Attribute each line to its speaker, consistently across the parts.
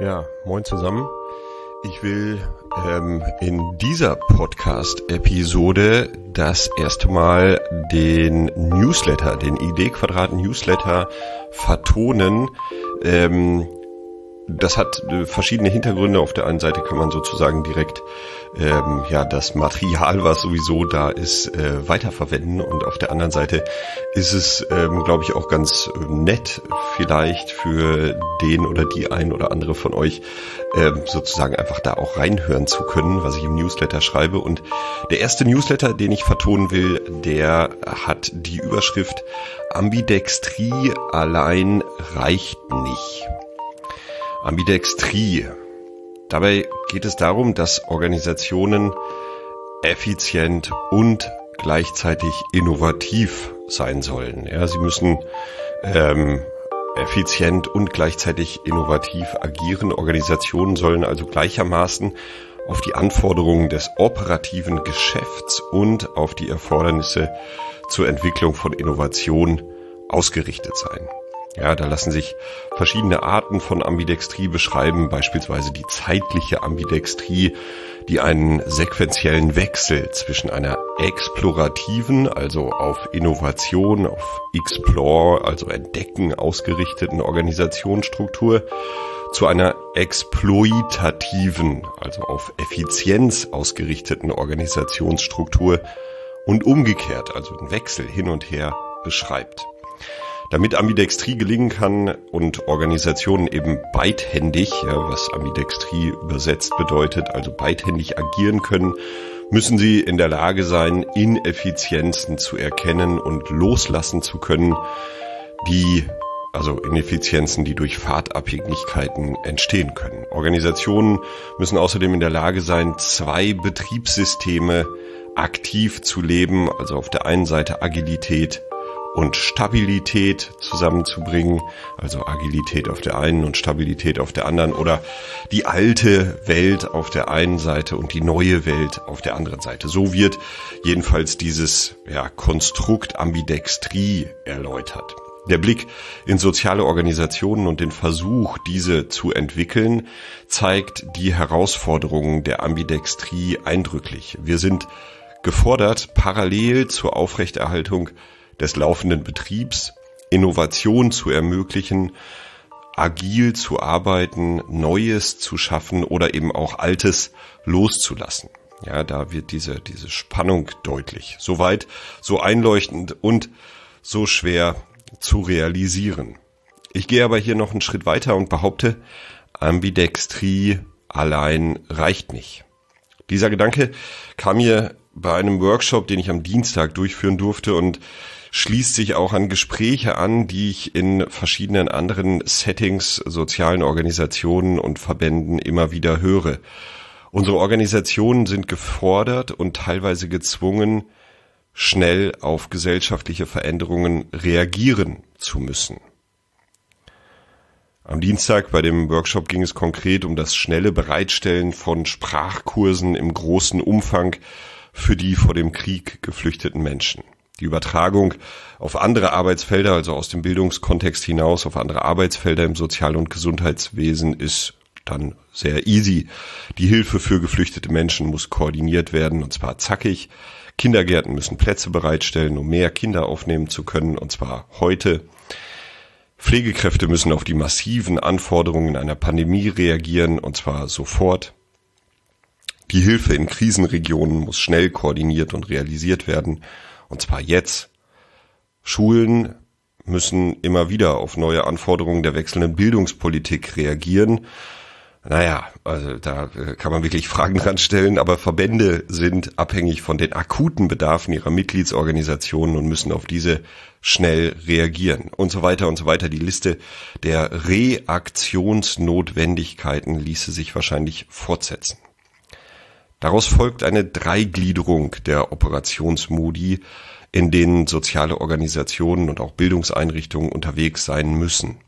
Speaker 1: Ja, moin zusammen. Ich will ähm, in dieser Podcast-Episode das erste Mal den Newsletter, den ID-Quadrat-Newsletter vertonen. Ähm, das hat äh, verschiedene Hintergründe. Auf der einen Seite kann man sozusagen direkt ähm, ja das Material, was sowieso da ist, äh, weiterverwenden und auf der anderen Seite ist es, ähm, glaube ich, auch ganz äh, nett vielleicht für den oder die ein oder andere von euch ähm, sozusagen einfach da auch reinhören zu können, was ich im Newsletter schreibe. Und der erste Newsletter, den ich vertonen will, der hat die Überschrift Ambidextrie allein reicht nicht. Ambidextrie. Dabei geht es darum, dass Organisationen effizient und gleichzeitig innovativ sein sollen. Ja, sie müssen ähm, effizient und gleichzeitig innovativ agieren. Organisationen sollen also gleichermaßen auf die Anforderungen des operativen Geschäfts und auf die Erfordernisse zur Entwicklung von Innovation ausgerichtet sein. Ja, da lassen sich verschiedene Arten von Ambidextrie beschreiben, beispielsweise die zeitliche Ambidextrie, die einen sequentiellen Wechsel zwischen einer explorativen, also auf Innovation, auf Explore, also Entdecken ausgerichteten Organisationsstruktur zu einer exploitativen, also auf Effizienz ausgerichteten Organisationsstruktur und umgekehrt, also den Wechsel hin und her beschreibt. Damit Ambidextrie gelingen kann und Organisationen eben beidhändig, was Ambidextrie übersetzt bedeutet, also beidhändig agieren können, müssen sie in der Lage sein, Ineffizienzen zu erkennen und loslassen zu können, die also Ineffizienzen, die durch Fahrtabhängigkeiten entstehen können. Organisationen müssen außerdem in der Lage sein, zwei Betriebssysteme aktiv zu leben, also auf der einen Seite Agilität und Stabilität zusammenzubringen, also Agilität auf der einen und Stabilität auf der anderen oder die alte Welt auf der einen Seite und die neue Welt auf der anderen Seite. So wird jedenfalls dieses ja, Konstrukt Ambidextrie erläutert. Der Blick in soziale Organisationen und den Versuch, diese zu entwickeln, zeigt die Herausforderungen der Ambidextrie eindrücklich. Wir sind gefordert, parallel zur Aufrechterhaltung des laufenden Betriebs, Innovation zu ermöglichen, agil zu arbeiten, Neues zu schaffen oder eben auch Altes loszulassen. Ja, da wird diese, diese Spannung deutlich. Soweit, so einleuchtend und so schwer zu realisieren. Ich gehe aber hier noch einen Schritt weiter und behaupte, Ambidextrie allein reicht nicht. Dieser Gedanke kam mir bei einem Workshop, den ich am Dienstag durchführen durfte und schließt sich auch an Gespräche an, die ich in verschiedenen anderen Settings, sozialen Organisationen und Verbänden immer wieder höre. Unsere Organisationen sind gefordert und teilweise gezwungen, schnell auf gesellschaftliche Veränderungen reagieren zu müssen. Am Dienstag bei dem Workshop ging es konkret um das schnelle Bereitstellen von Sprachkursen im großen Umfang für die vor dem Krieg geflüchteten Menschen. Die Übertragung auf andere Arbeitsfelder, also aus dem Bildungskontext hinaus auf andere Arbeitsfelder im Sozial- und Gesundheitswesen ist dann sehr easy. Die Hilfe für geflüchtete Menschen muss koordiniert werden und zwar zackig. Kindergärten müssen Plätze bereitstellen, um mehr Kinder aufnehmen zu können und zwar heute. Pflegekräfte müssen auf die massiven Anforderungen einer Pandemie reagieren und zwar sofort. Die Hilfe in Krisenregionen muss schnell koordiniert und realisiert werden und zwar jetzt. Schulen müssen immer wieder auf neue Anforderungen der wechselnden Bildungspolitik reagieren. Naja, also da kann man wirklich Fragen dran stellen, aber Verbände sind abhängig von den akuten Bedarfen ihrer Mitgliedsorganisationen und müssen auf diese schnell reagieren und so weiter und so weiter. Die Liste der Reaktionsnotwendigkeiten ließe sich wahrscheinlich fortsetzen. Daraus folgt eine Dreigliederung der Operationsmodi, in denen soziale Organisationen und auch Bildungseinrichtungen unterwegs sein müssen.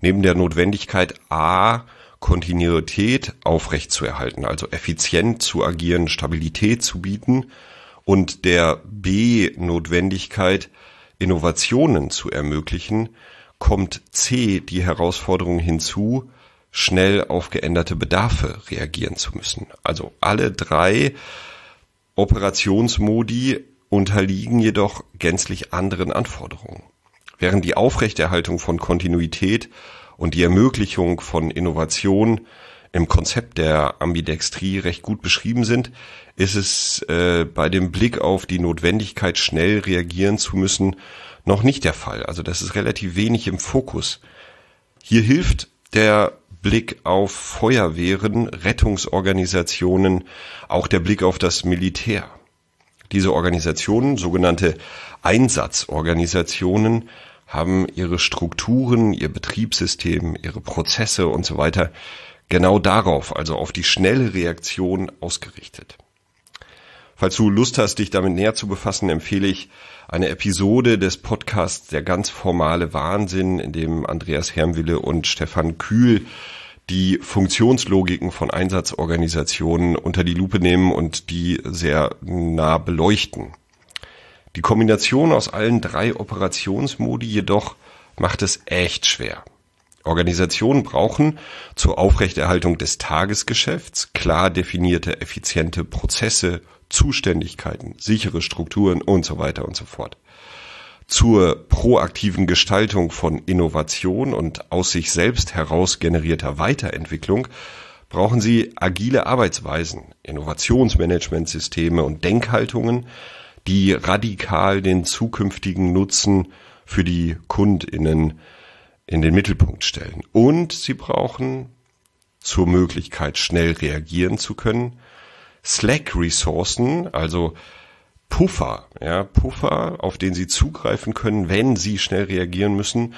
Speaker 1: Neben der Notwendigkeit A, Kontinuität aufrechtzuerhalten, also effizient zu agieren, Stabilität zu bieten und der B, Notwendigkeit, Innovationen zu ermöglichen, kommt C, die Herausforderung hinzu, schnell auf geänderte Bedarfe reagieren zu müssen. Also alle drei Operationsmodi unterliegen jedoch gänzlich anderen Anforderungen. Während die Aufrechterhaltung von Kontinuität und die Ermöglichung von Innovation im Konzept der Ambidextrie recht gut beschrieben sind, ist es äh, bei dem Blick auf die Notwendigkeit, schnell reagieren zu müssen, noch nicht der Fall. Also das ist relativ wenig im Fokus. Hier hilft der Blick auf Feuerwehren, Rettungsorganisationen, auch der Blick auf das Militär. Diese Organisationen, sogenannte Einsatzorganisationen, haben ihre Strukturen, ihr Betriebssystem, ihre Prozesse und so weiter genau darauf, also auf die schnelle Reaktion ausgerichtet. Falls du Lust hast, dich damit näher zu befassen, empfehle ich eine Episode des Podcasts Der ganz formale Wahnsinn, in dem Andreas Hermwille und Stefan Kühl die Funktionslogiken von Einsatzorganisationen unter die Lupe nehmen und die sehr nah beleuchten. Die Kombination aus allen drei Operationsmodi jedoch macht es echt schwer. Organisationen brauchen zur Aufrechterhaltung des Tagesgeschäfts klar definierte, effiziente Prozesse, Zuständigkeiten, sichere Strukturen und so weiter und so fort. Zur proaktiven Gestaltung von Innovation und aus sich selbst heraus generierter Weiterentwicklung brauchen sie agile Arbeitsweisen, Innovationsmanagementsysteme und Denkhaltungen, die radikal den zukünftigen Nutzen für die Kundinnen in den Mittelpunkt stellen. Und sie brauchen zur Möglichkeit, schnell reagieren zu können, Slack-Ressourcen, also Puffer, ja, Puffer, auf den sie zugreifen können, wenn sie schnell reagieren müssen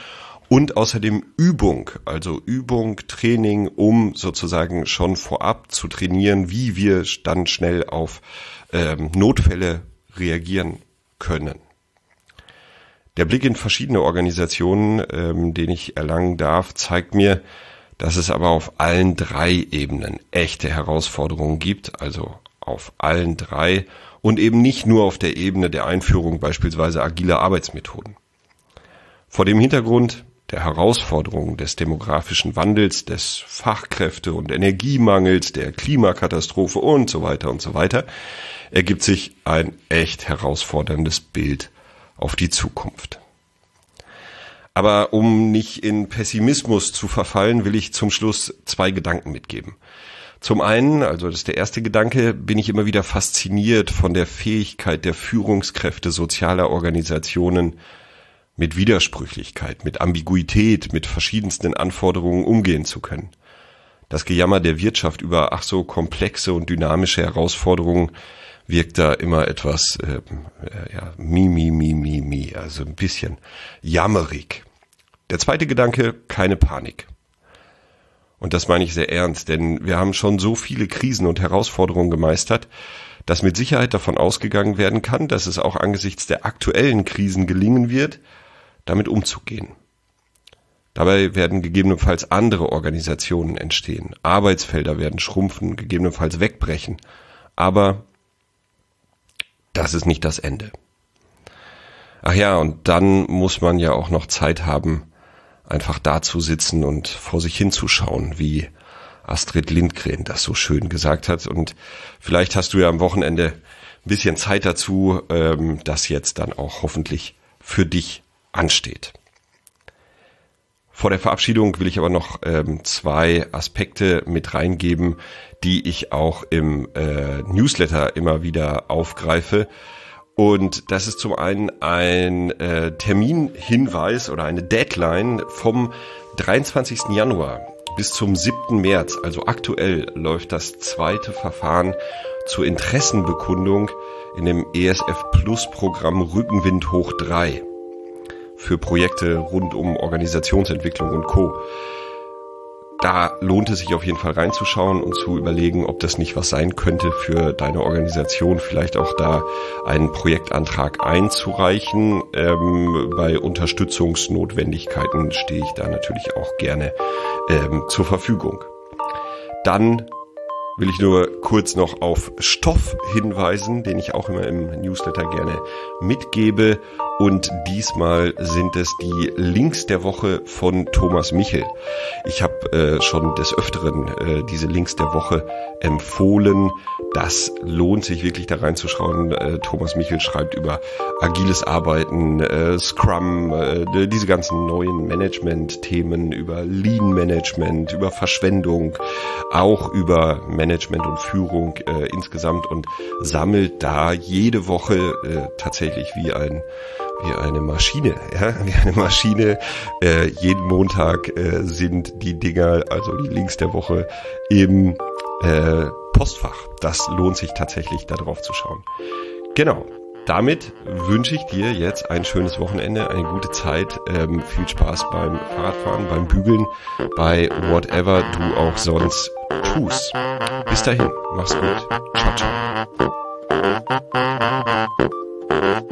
Speaker 1: und außerdem Übung, also Übung, Training, um sozusagen schon vorab zu trainieren, wie wir dann schnell auf ähm, Notfälle reagieren können. Der Blick in verschiedene Organisationen, ähm, den ich erlangen darf, zeigt mir, dass es aber auf allen drei Ebenen echte Herausforderungen gibt, also auf allen drei und eben nicht nur auf der Ebene der Einführung beispielsweise agiler Arbeitsmethoden. Vor dem Hintergrund der Herausforderungen des demografischen Wandels, des Fachkräfte- und Energiemangels, der Klimakatastrophe und so weiter und so weiter, ergibt sich ein echt herausforderndes Bild auf die Zukunft. Aber um nicht in Pessimismus zu verfallen, will ich zum Schluss zwei Gedanken mitgeben. Zum einen, also das ist der erste Gedanke, bin ich immer wieder fasziniert von der Fähigkeit der Führungskräfte sozialer Organisationen, mit Widersprüchlichkeit, mit Ambiguität, mit verschiedensten Anforderungen umgehen zu können. Das Gejammer der Wirtschaft über ach so komplexe und dynamische Herausforderungen wirkt da immer etwas äh, ja, mi, mi, mi, mi, mi, also ein bisschen jammerig. Der zweite Gedanke, keine Panik. Und das meine ich sehr ernst, denn wir haben schon so viele Krisen und Herausforderungen gemeistert, dass mit Sicherheit davon ausgegangen werden kann, dass es auch angesichts der aktuellen Krisen gelingen wird, damit umzugehen. Dabei werden gegebenenfalls andere Organisationen entstehen, Arbeitsfelder werden schrumpfen, gegebenenfalls wegbrechen, aber das ist nicht das Ende. Ach ja, und dann muss man ja auch noch Zeit haben, einfach da zu sitzen und vor sich hinzuschauen, wie Astrid Lindgren das so schön gesagt hat. Und vielleicht hast du ja am Wochenende ein bisschen Zeit dazu, ähm, das jetzt dann auch hoffentlich für dich ansteht. Vor der Verabschiedung will ich aber noch ähm, zwei Aspekte mit reingeben, die ich auch im äh, Newsletter immer wieder aufgreife. Und das ist zum einen ein äh, Terminhinweis oder eine Deadline vom 23. Januar bis zum 7. März. Also aktuell läuft das zweite Verfahren zur Interessenbekundung in dem ESF Plus Programm Rückenwind hoch 3 für Projekte rund um Organisationsentwicklung und Co. Da lohnt es sich auf jeden Fall reinzuschauen und zu überlegen, ob das nicht was sein könnte für deine Organisation, vielleicht auch da einen Projektantrag einzureichen. Ähm, bei Unterstützungsnotwendigkeiten stehe ich da natürlich auch gerne ähm, zur Verfügung. Dann will ich nur kurz noch auf Stoff hinweisen, den ich auch immer im Newsletter gerne mitgebe. Und diesmal sind es die Links der Woche von Thomas Michel. Ich habe äh, schon des Öfteren äh, diese Links der Woche empfohlen. Das lohnt sich wirklich da reinzuschauen. Äh, Thomas Michel schreibt über agiles Arbeiten, äh, Scrum, äh, diese ganzen neuen Management-Themen, über Lean-Management, über Verschwendung, auch über Management und Führung äh, insgesamt und sammelt da jede Woche tatsächlich wie ein wie eine Maschine, ja, wie eine Maschine. Äh, jeden Montag äh, sind die Dinger, also die Links der Woche im äh, Postfach. Das lohnt sich tatsächlich, da drauf zu schauen. Genau. Damit wünsche ich dir jetzt ein schönes Wochenende, eine gute Zeit, ähm, viel Spaß beim Fahrradfahren, beim Bügeln, bei whatever du auch sonst tust. Bis dahin, mach's gut. Ciao, ciao. Thank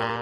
Speaker 1: you.